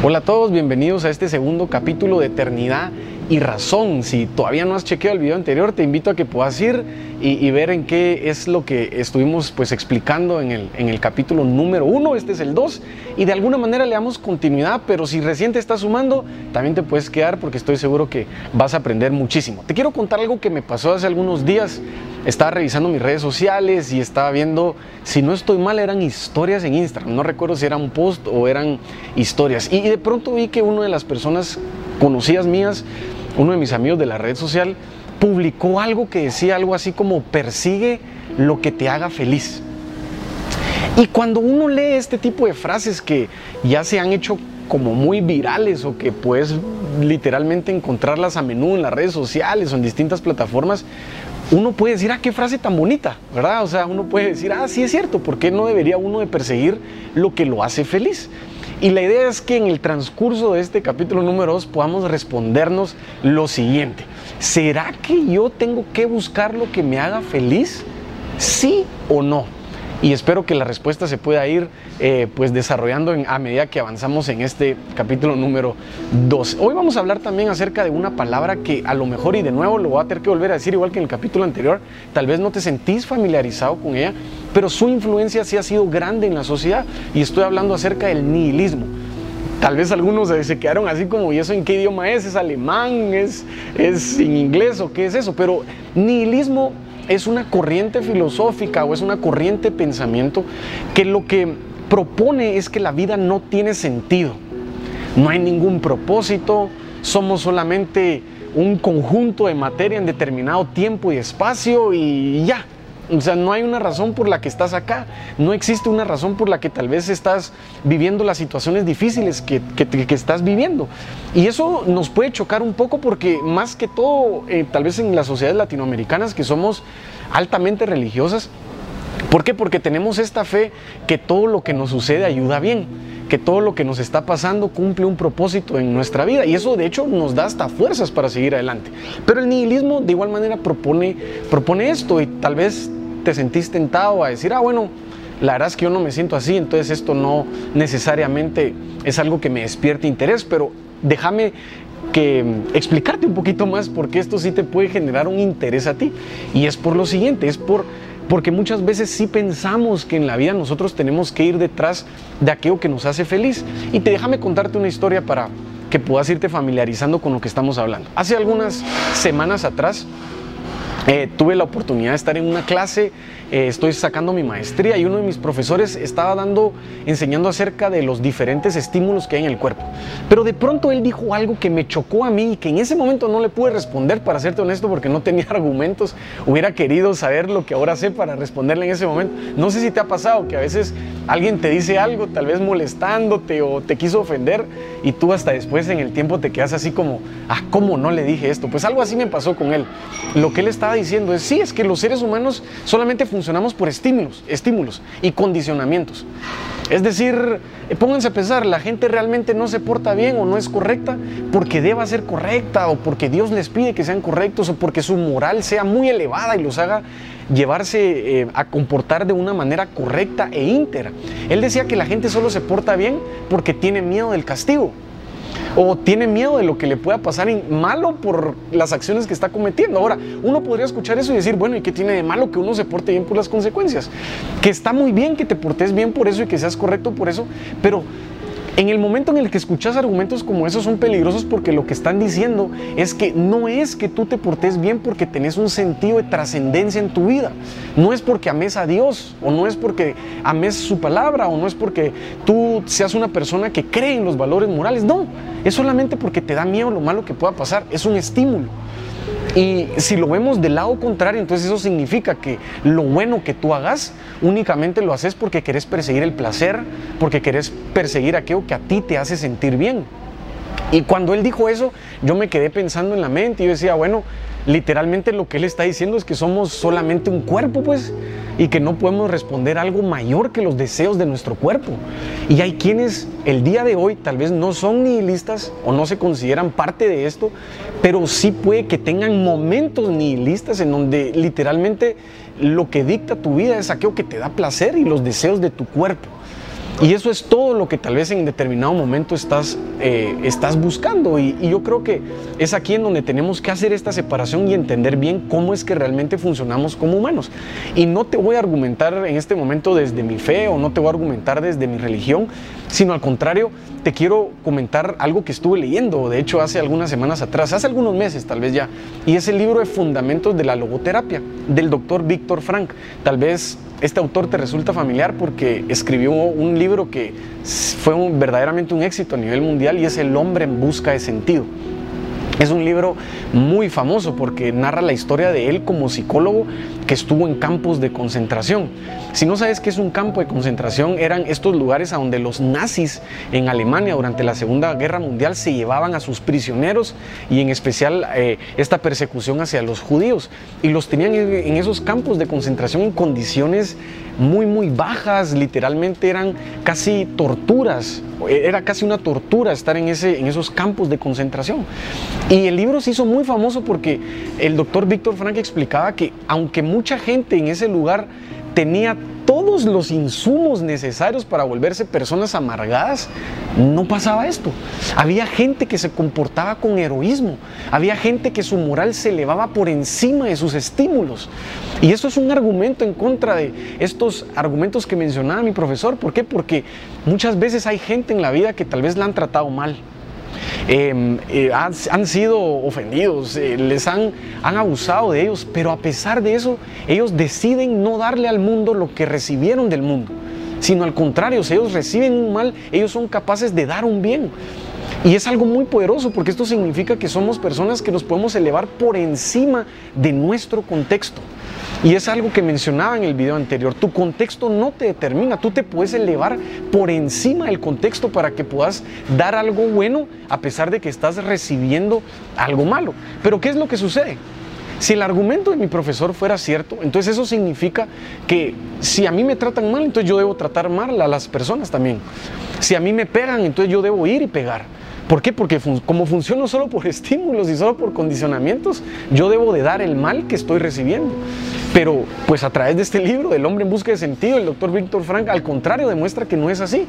Hola a todos, bienvenidos a este segundo capítulo de Eternidad y Razón. Si todavía no has chequeado el video anterior, te invito a que puedas ir y, ver en qué es lo que estuvimos pues explicando en el, en el capítulo número uno. Este es el 2 y de alguna manera le damos continuidad, pero si recién te estás sumando, también te puedes quedar porque estoy seguro que vas a aprender muchísimo. Te quiero contar algo que me pasó hace algunos días. Estaba revisando mis redes sociales y estaba viendo, si no estoy mal, eran historias en Instagram. No recuerdo si era un post o eran historias. Y de pronto vi que una de las personas conocidas mías, uno de mis amigos de la red social, publicó algo que decía algo así como persigue lo que te haga feliz. Y cuando uno lee este tipo de frases que ya se han hecho como muy virales o que puedes literalmente encontrarlas a menudo en las redes sociales o en distintas plataformas, uno puede decir, ah, qué frase tan bonita, ¿verdad? O sea, uno puede decir, ah, sí es cierto, ¿por qué no debería uno de perseguir lo que lo hace feliz? Y la idea es que en el transcurso de este capítulo número 2 podamos respondernos lo siguiente. ¿Será que yo tengo que buscar lo que me haga feliz? ¿Sí o no? Y espero que la respuesta se pueda ir eh, pues desarrollando a medida que avanzamos en este capítulo número 2. Hoy vamos a hablar también acerca de una palabra que a lo mejor y de nuevo lo voy a tener que volver a decir igual que en el capítulo anterior, tal vez no te sentís familiarizado con ella, pero su influencia sí ha sido grande en la sociedad y estoy hablando acerca del nihilismo. Tal vez algunos se quedaron así como, ¿y eso en qué idioma es? ¿Es alemán? ¿Es, es en inglés o qué es eso? Pero nihilismo es una corriente filosófica o es una corriente de pensamiento que lo que propone es que la vida no tiene sentido. No hay ningún propósito, somos solamente un conjunto de materia en determinado tiempo y espacio y ya, o sea, no hay una razón por la que estás acá. No existe una razón por la que tal vez estás viviendo las situaciones difíciles que, estás viviendo. Y eso nos puede chocar un poco porque más que todo, eh, tal vez en las sociedades latinoamericanas que somos altamente religiosas, ¿por qué? Porque tenemos esta fe que todo lo que nos sucede ayuda bien que todo lo que nos está pasando cumple un propósito en nuestra vida y eso de hecho nos da hasta fuerzas para seguir adelante. Pero el nihilismo de igual manera propone, propone esto y tal vez te sentís tentado a decir, ah, bueno, la verdad es que yo no me siento así, entonces esto no necesariamente es algo que me despierte interés, pero déjame que mm, explicarte un poquito más porque esto sí te puede generar un interés a ti. Y es por lo siguiente, es por porque muchas veces sí pensamos que en la vida nosotros tenemos que ir detrás de aquello que nos hace feliz. Y te déjame contarte una historia para que puedas irte familiarizando con lo que estamos hablando. Hace algunas semanas atrás eh, tuve la oportunidad de estar en una clase, eh, estoy sacando mi maestría y uno de mis profesores estaba dando, enseñando acerca de los diferentes estímulos que hay en el cuerpo. Pero de pronto él dijo algo que me chocó a mí y que en ese momento no le pude responder, para serte honesto, porque no tenía argumentos. Hubiera querido saber lo que ahora sé para responderle en ese momento. No sé si te ha pasado que a veces alguien te dice algo, tal vez molestándote o te quiso ofender y tú hasta después en el tiempo te quedas así como, ah, ¿cómo no le dije esto? Pues algo así me pasó con él. Lo que él estaba diciendo es, sí, es que los seres humanos solamente funcionamos por estímulos, estímulos y condicionamientos. Es decir, eh, pónganse a pensar, la gente realmente no se porta bien o no es correcta porque deba ser correcta o porque Dios les pide que sean correctos o porque su moral sea muy elevada y los haga llevarse eh, a comportar de una manera correcta e íntegra. Él decía que la gente solo se porta bien porque tiene miedo del castigo o tiene miedo de lo que le pueda pasar malo por las acciones que está cometiendo. Ahora, uno podría escuchar eso y decir, bueno, ¿y qué tiene de malo que uno se porte bien por las consecuencias? Que está muy bien que te portes bien por eso y que seas correcto por eso, pero en el momento en el que escuchas argumentos como esos son peligrosos porque lo que están diciendo es que no es que tú te portes bien porque tenés un sentido de trascendencia en tu vida. No es porque ames a Dios o no es porque ames su palabra o no es porque tú seas una persona que cree en los valores morales. No, es solamente porque te da miedo lo malo que pueda pasar. Es un estímulo. Y si lo vemos del lado contrario, entonces eso significa que lo bueno que tú hagas únicamente lo haces porque querés perseguir el placer, porque querés perseguir aquello que a ti te hace sentir bien. Y cuando él dijo eso, yo me quedé pensando en la mente y yo decía, bueno, literalmente lo que él está diciendo es que somos solamente un cuerpo, pues, y que no podemos responder algo mayor que los deseos de nuestro cuerpo. Y hay quienes el día de hoy tal vez no son nihilistas o no se consideran parte de esto, pero sí puede que tengan momentos nihilistas en donde literalmente lo que dicta tu vida es aquello que te da placer y los deseos de tu cuerpo. Y eso es todo lo que tal vez en determinado momento estás, eh, estás buscando. Y, y, yo creo que es aquí en donde tenemos que hacer esta separación y entender bien cómo es que realmente funcionamos como humanos. Y no te voy a argumentar en este momento desde mi fe o no te voy a argumentar desde mi religión, sino al contrario, te quiero comentar algo que estuve leyendo, de hecho hace algunas semanas atrás, hace algunos meses tal vez ya, y es el libro de Fundamentos de la Logoterapia del doctor Víctor Frank. Tal vez este autor te resulta familiar porque escribió un libro que fue verdaderamente un éxito a nivel mundial y es El hombre en busca de sentido. Es un libro muy famoso porque narra la historia de él como psicólogo que estuvo en campos de concentración. Si no sabes qué es un campo de concentración, eran estos lugares a donde los nazis en Alemania durante la Segunda Guerra Mundial se llevaban a sus prisioneros y en especial eh, esta persecución hacia los judíos. Y los tenían en esos campos de concentración en condiciones muy, muy bajas, literalmente eran casi torturas, era casi una tortura estar en, ese, en esos campos de concentración. Y el libro se hizo muy famoso porque el doctor Víctor Frank explicaba que aunque mucha gente en ese lugar tenía todos los insumos necesarios para volverse personas amargadas, no pasaba esto. Había gente que se comportaba con heroísmo, había gente que su moral se elevaba por encima de sus estímulos. Y eso es un argumento en contra de estos argumentos que mencionaba mi profesor. ¿Por qué? Porque muchas veces hay gente en la vida que tal vez la han tratado mal Em, eh, han, sido ofendidos, eh, les han, han abusado de ellos, pero a pesar de eso, ellos deciden no darle al mundo lo que recibieron del mundo, sino al contrario, si ellos reciben un mal, ellos son capaces de dar un bien. Y es algo muy poderoso porque esto significa que somos personas que nos podemos elevar por encima de nuestro contexto. Y es algo que mencionaba en el video anterior. Tu contexto no te determina. Tú te puedes elevar por encima del contexto para que puedas dar algo bueno a pesar de que estás recibiendo algo malo. Pero ¿qué es lo que sucede? Si el argumento de mi profesor fuera cierto, entonces eso significa que si a mí me tratan mal, entonces yo debo tratar mal a las personas también. Si a mí me pegan, entonces yo debo ir y pegar. ¿Por qué? Porque como funciono solo por estímulos y solo por condicionamientos, yo debo de dar el mal que estoy recibiendo. Pero pues a través de este libro, El hombre en busca de sentido, el doctor Víctor Frank al contrario demuestra que no es así,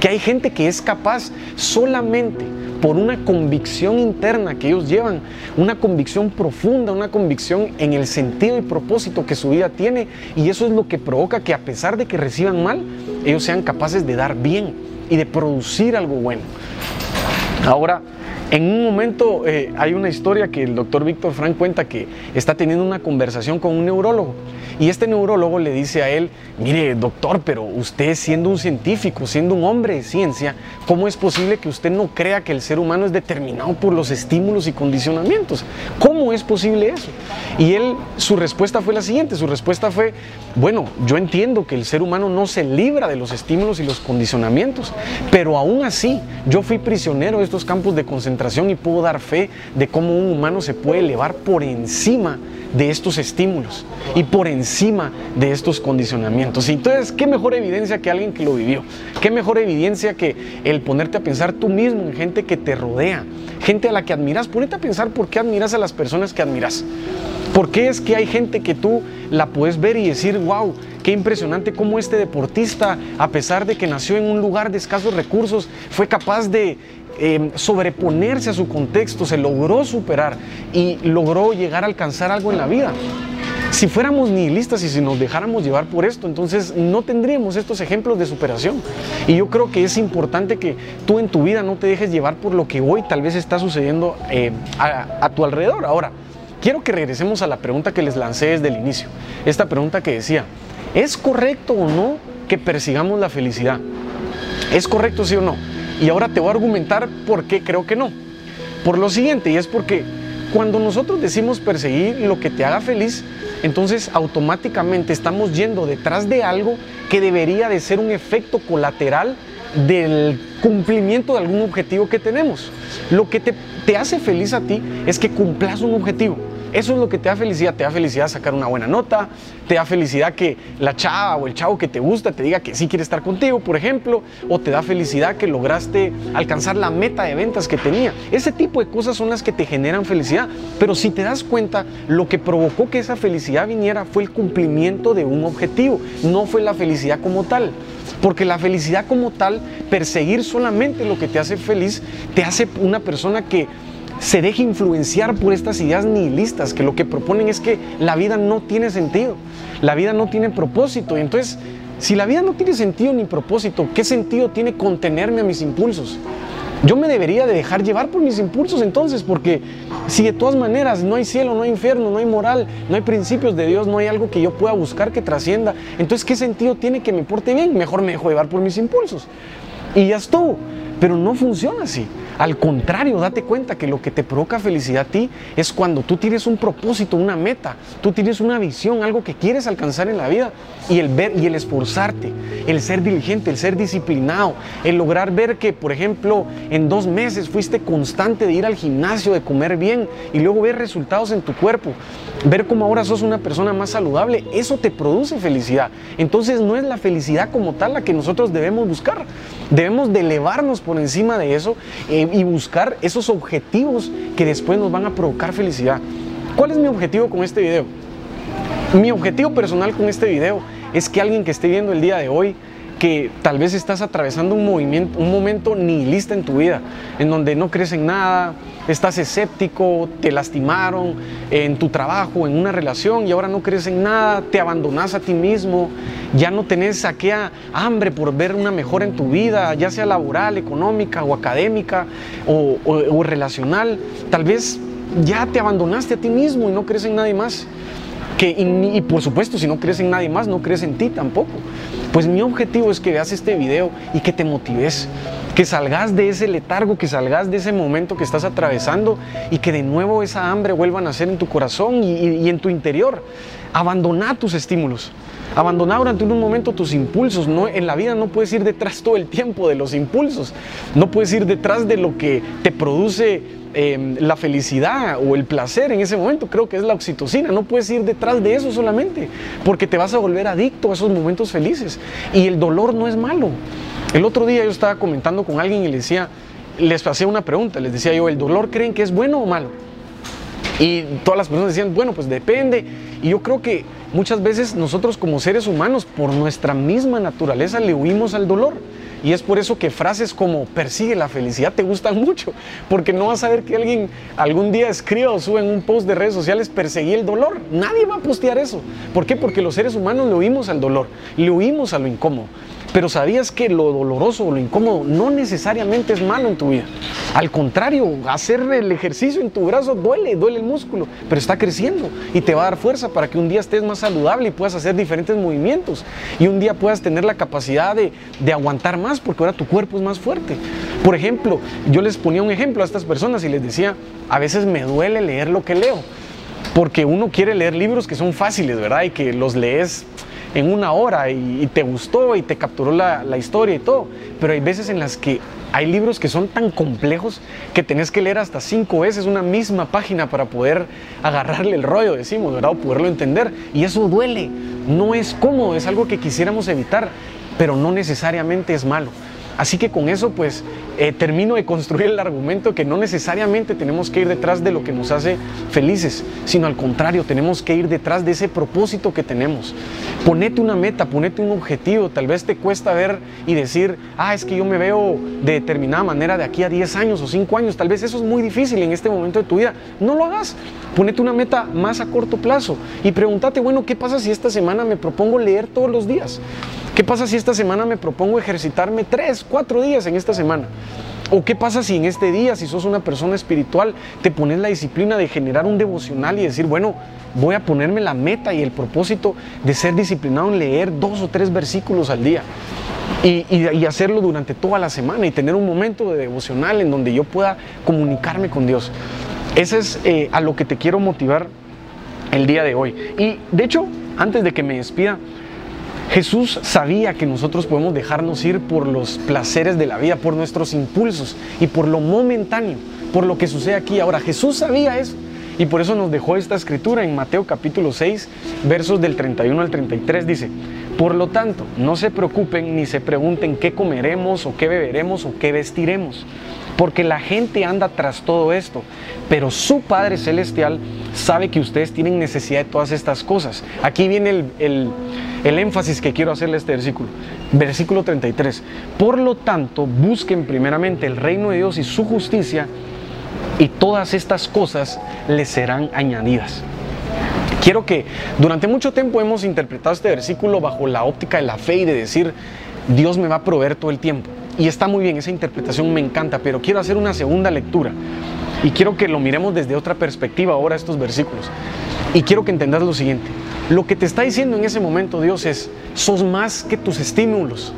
que hay gente que es capaz solamente por una convicción interna que ellos llevan, una convicción profunda, una convicción en el sentido y propósito que su vida tiene, y eso es lo que provoca que a pesar de que reciban mal, ellos sean capaces de dar bien y de producir algo bueno. Ahora, en un momento eh, hay una historia que el doctor Víctor Frank cuenta que está teniendo una conversación con un neurólogo y este neurólogo le dice a él, mire doctor, pero usted siendo un científico, siendo un hombre de ciencia, ¿cómo es posible que usted no crea que el ser humano es determinado por los estímulos y condicionamientos? ¿Cómo es posible eso? Y él, su respuesta fue la siguiente, su respuesta fue, bueno, yo entiendo que el ser humano no se libra de los estímulos y los condicionamientos, pero aún así yo fui prisionero de estos campos de concentración y puedo dar fe de cómo un humano se puede elevar por encima de estos estímulos y por encima de estos condicionamientos. Y entonces, ¿qué mejor evidencia que alguien que lo vivió? ¿Qué mejor evidencia que el ponerte a pensar tú mismo en gente que te rodea, gente a la que admiras? Ponete a pensar por qué admiras a las personas que admiras. ¿Por qué es que hay gente que tú la puedes ver y decir, wow, qué impresionante cómo este deportista, a pesar de que nació en un lugar de escasos recursos, fue capaz de Em, sobreponerse a su contexto, se logró superar y logró llegar a alcanzar algo en la vida. Si fuéramos nihilistas y si nos dejáramos llevar por esto, entonces no tendríamos estos ejemplos de superación. Y yo creo que es importante que tú en tu vida no te dejes llevar por lo que hoy tal vez está sucediendo eh, a, a tu alrededor. Ahora, quiero que regresemos a la pregunta que les lancé desde el inicio. Esta pregunta que decía, ¿es correcto o no que persigamos la felicidad? ¿Es correcto sí o no? Y ahora te voy a argumentar por qué creo que no. Por lo siguiente, y es porque cuando nosotros decimos perseguir lo que te haga feliz, entonces automáticamente estamos yendo detrás de algo que debería de ser un efecto colateral del cumplimiento de algún objetivo que tenemos. Lo que te, te hace feliz a ti es que cumplas un objetivo. Eso es lo que te da felicidad. Te da felicidad sacar una buena nota, te da felicidad que la chava o el chavo que te gusta te diga que sí quiere estar contigo, por ejemplo, o te da felicidad que lograste alcanzar la meta de ventas que tenía. Ese tipo de cosas son las que te generan felicidad. Pero si te das cuenta, lo que provocó que esa felicidad viniera fue el cumplimiento de un objetivo, no fue la felicidad como tal. Porque la felicidad como tal, perseguir solamente lo que te hace feliz, te hace una persona que se deje influenciar por estas ideas nihilistas que lo que proponen es que la vida no tiene sentido, la vida no tiene propósito. Y entonces, si la vida no tiene sentido ni propósito, ¿qué sentido tiene contenerme a mis impulsos? Yo me debería de dejar llevar por mis impulsos entonces, porque si de todas maneras no hay cielo, no hay infierno, no hay moral, no hay principios de Dios, no hay algo que yo pueda buscar que trascienda, entonces ¿qué sentido tiene que me porte bien? Mejor me dejo llevar por mis impulsos. Y ya estuvo. Pero no funciona así. Al contrario, date cuenta que lo que te provoca felicidad a ti es cuando tú tienes un propósito, una meta, tú tienes una visión, algo que quieres alcanzar en la vida y el ver y el esforzarte, el ser diligente, el ser disciplinado, el lograr ver que, por ejemplo, en dos meses fuiste constante de ir al gimnasio, de comer bien y luego ver resultados en tu cuerpo, ver cómo ahora sos una persona más saludable, eso te produce felicidad. Entonces no es la felicidad como tal la que nosotros debemos buscar, debemos de elevarnos por encima de eso eh, y buscar esos objetivos que después nos van a provocar felicidad. ¿Cuál es mi objetivo con este video? Mi objetivo personal con este video es que alguien que esté viendo el día de hoy que tal vez estás atravesando un, movimiento, un momento nihilista en tu vida, en donde no crees en nada, estás escéptico, te lastimaron en tu trabajo, en una relación y ahora no crees en nada, te abandonas a ti mismo, ya no tenés aquella hambre por ver una mejora en tu vida, ya sea laboral, económica o académica o, o relacional, tal vez ya te abandonaste a ti mismo y no crees en nadie más y, por supuesto, si no crees en nadie más, no crees en ti tampoco. Pues mi objetivo es que veas este video y que te motives, que salgas de ese letargo, que salgas de ese momento que estás atravesando y que de nuevo esa hambre vuelva a nacer en tu corazón y, en tu interior. Abandona tus estímulos. Abandona durante un momento tus impulsos. No, en la vida no puedes ir detrás todo el tiempo de los impulsos. No puedes ir detrás de lo que te produce Em, la felicidad o el placer en ese momento, creo que es la oxitocina. No puedes ir detrás de eso solamente, porque te vas a volver adicto a esos momentos felices. Y el dolor no es malo. El otro día yo estaba comentando con alguien y le decía, les hacía una pregunta, les decía yo, ¿el dolor creen que es bueno o malo? Y todas las personas decían, bueno, pues depende. Y yo creo que muchas veces nosotros como seres humanos, por nuestra misma naturaleza, le huimos al dolor. Y es por eso que frases como persigue la felicidad te gustan mucho, porque no vas a ver que alguien algún día escriba o suba en un post de redes sociales perseguí el dolor. Nadie va a postear eso. ¿Por qué? Porque los seres humanos le huimos al dolor, le huimos a lo incómodo. Pero sabías que lo doloroso o lo incómodo no necesariamente es malo en tu vida. Al contrario, hacer el ejercicio en tu brazo duele, duele el músculo, pero está creciendo y te va a dar fuerza para que un día estés más saludable y puedas hacer diferentes movimientos. Y un día puedas tener la capacidad de, de aguantar más porque ahora tu cuerpo es más fuerte. Por ejemplo, yo les ponía un ejemplo a estas personas y les decía, a veces me duele leer lo que leo. Porque uno quiere leer libros que son fáciles, ¿verdad? Y que los lees en una hora y, te gustó y te capturó la, historia y todo. Pero hay veces en las que hay libros que son tan complejos que tenés que leer hasta cinco veces una misma página para poder agarrarle el rollo, decimos, ¿verdad? O poderlo entender. Y eso duele, no es cómodo, es algo que quisiéramos evitar, pero no necesariamente es malo. Así que con eso pues eh, termino de construir el argumento que no necesariamente tenemos que ir detrás de lo que nos hace felices, sino al contrario, tenemos que ir detrás de ese propósito que tenemos. Ponete una meta, ponete un objetivo, tal vez te cuesta ver y decir, ah, es que yo me veo de determinada manera de aquí a 10 años o 5 años, tal vez eso es muy difícil en este momento de tu vida. No lo hagas, ponete una meta más a corto plazo y pregúntate, bueno, ¿qué pasa si esta semana me propongo leer todos los días? ¿Qué pasa si esta semana me propongo ejercitarme tres, cuatro días en esta semana? ¿O qué pasa si en este día, si sos una persona espiritual, te pones la disciplina de generar un devocional y decir, bueno, voy a ponerme la meta y el propósito de ser disciplinado en leer dos o tres versículos al día? Y, hacerlo durante toda la semana y tener un momento de devocional en donde yo pueda comunicarme con Dios. Ese es eh, a lo que te quiero motivar el día de hoy. Y de hecho, antes de que me despida, Jesús sabía que nosotros podemos dejarnos ir por los placeres de la vida, por nuestros impulsos y por lo momentáneo, por lo que sucede aquí. Ahora, Jesús sabía eso. y por eso nos dejó esta escritura en Mateo capítulo 6, versos del 31 al 33. Dice, por lo tanto, no se preocupen ni se pregunten qué comeremos o qué beberemos o qué vestiremos, porque la gente anda tras todo esto, pero su Padre Celestial sabe que ustedes tienen necesidad de todas estas cosas. Aquí viene el, énfasis que quiero hacerle a este versículo. Versículo 33. Por lo tanto, busquen primeramente el reino de Dios y su justicia, y todas estas cosas les serán añadidas. Quiero que durante mucho tiempo hemos interpretado este versículo bajo la óptica de la fe y de decir, Dios me va a proveer todo el tiempo. Y está muy bien, esa interpretación me encanta, pero quiero hacer una segunda lectura. Y quiero que lo miremos desde otra perspectiva ahora estos versículos. Y quiero que entendas lo siguiente. Lo que te está diciendo en ese momento Dios es, sos más que tus estímulos,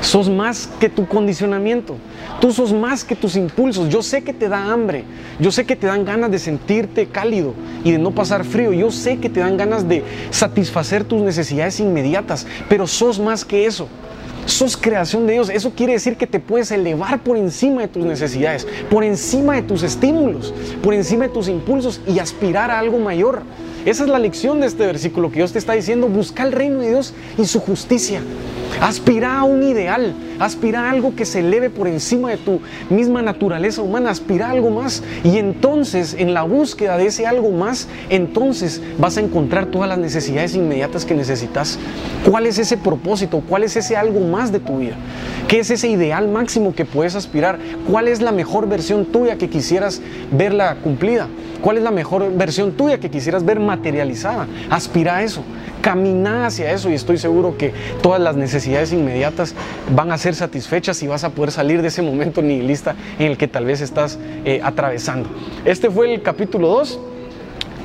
sos más que tu condicionamiento, tú sos más que tus impulsos. Yo sé que te da hambre, yo sé que te dan ganas de sentirte cálido y de no pasar frío, yo sé que te dan ganas de satisfacer tus necesidades inmediatas, pero sos más que eso sos creación de Dios. Eso quiere decir que te puedes elevar por encima de tus necesidades, por encima de tus estímulos, por encima de tus impulsos y aspirar a algo mayor. Esa es la lección de este versículo que Dios te está diciendo, busca el reino de Dios y su justicia. Aspira a un ideal, aspira a algo que se eleve por encima de tu misma naturaleza humana, aspira a algo más. Y entonces, en la búsqueda de ese algo más, entonces vas a encontrar todas las necesidades inmediatas que necesitas. ¿Cuál es ese propósito? ¿Cuál es ese algo más de tu vida? ¿Qué es ese ideal máximo que puedes aspirar? ¿Cuál es la mejor versión tuya que quisieras verla cumplida? ¿Cuál es la mejor versión tuya que quisieras ver materializada? Aspira a eso camina hacia eso y estoy seguro que todas las necesidades inmediatas van a ser satisfechas y vas a poder salir de ese momento nihilista en el que tal vez estás eh, atravesando. Este fue el capítulo 2.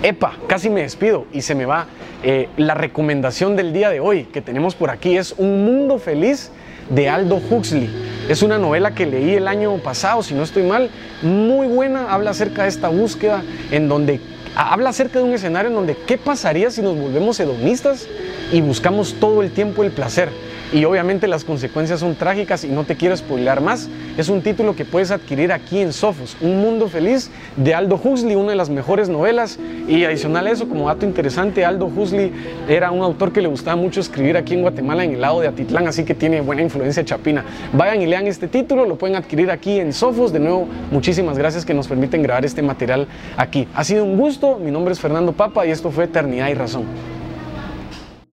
Epa, casi me despido y se me va. Eh, la recomendación del día de hoy que tenemos por aquí es Un Mundo Feliz de Aldo Huxley. Es una novela que leí el año pasado, si no estoy mal, muy buena, habla acerca de esta búsqueda en donde habla acerca de un escenario en donde qué pasaría si nos volvemos hedonistas y buscamos todo el tiempo el placer y obviamente las consecuencias son trágicas y no te quiero spoiler más. Es un título que puedes adquirir aquí en Sofos, Un Mundo Feliz de Aldo Huxley, una de las mejores novelas. Y adicional a eso, como dato interesante, Aldo Huxley era un autor que le gustaba mucho escribir aquí en Guatemala, en el lado de Atitlán, así que tiene buena influencia chapina. Vayan y lean este título, lo pueden adquirir aquí en Sofos. De nuevo, muchísimas gracias que nos permiten grabar este material aquí. Ha sido un gusto, mi nombre es Fernando Papa y esto fue Eternidad y Razón.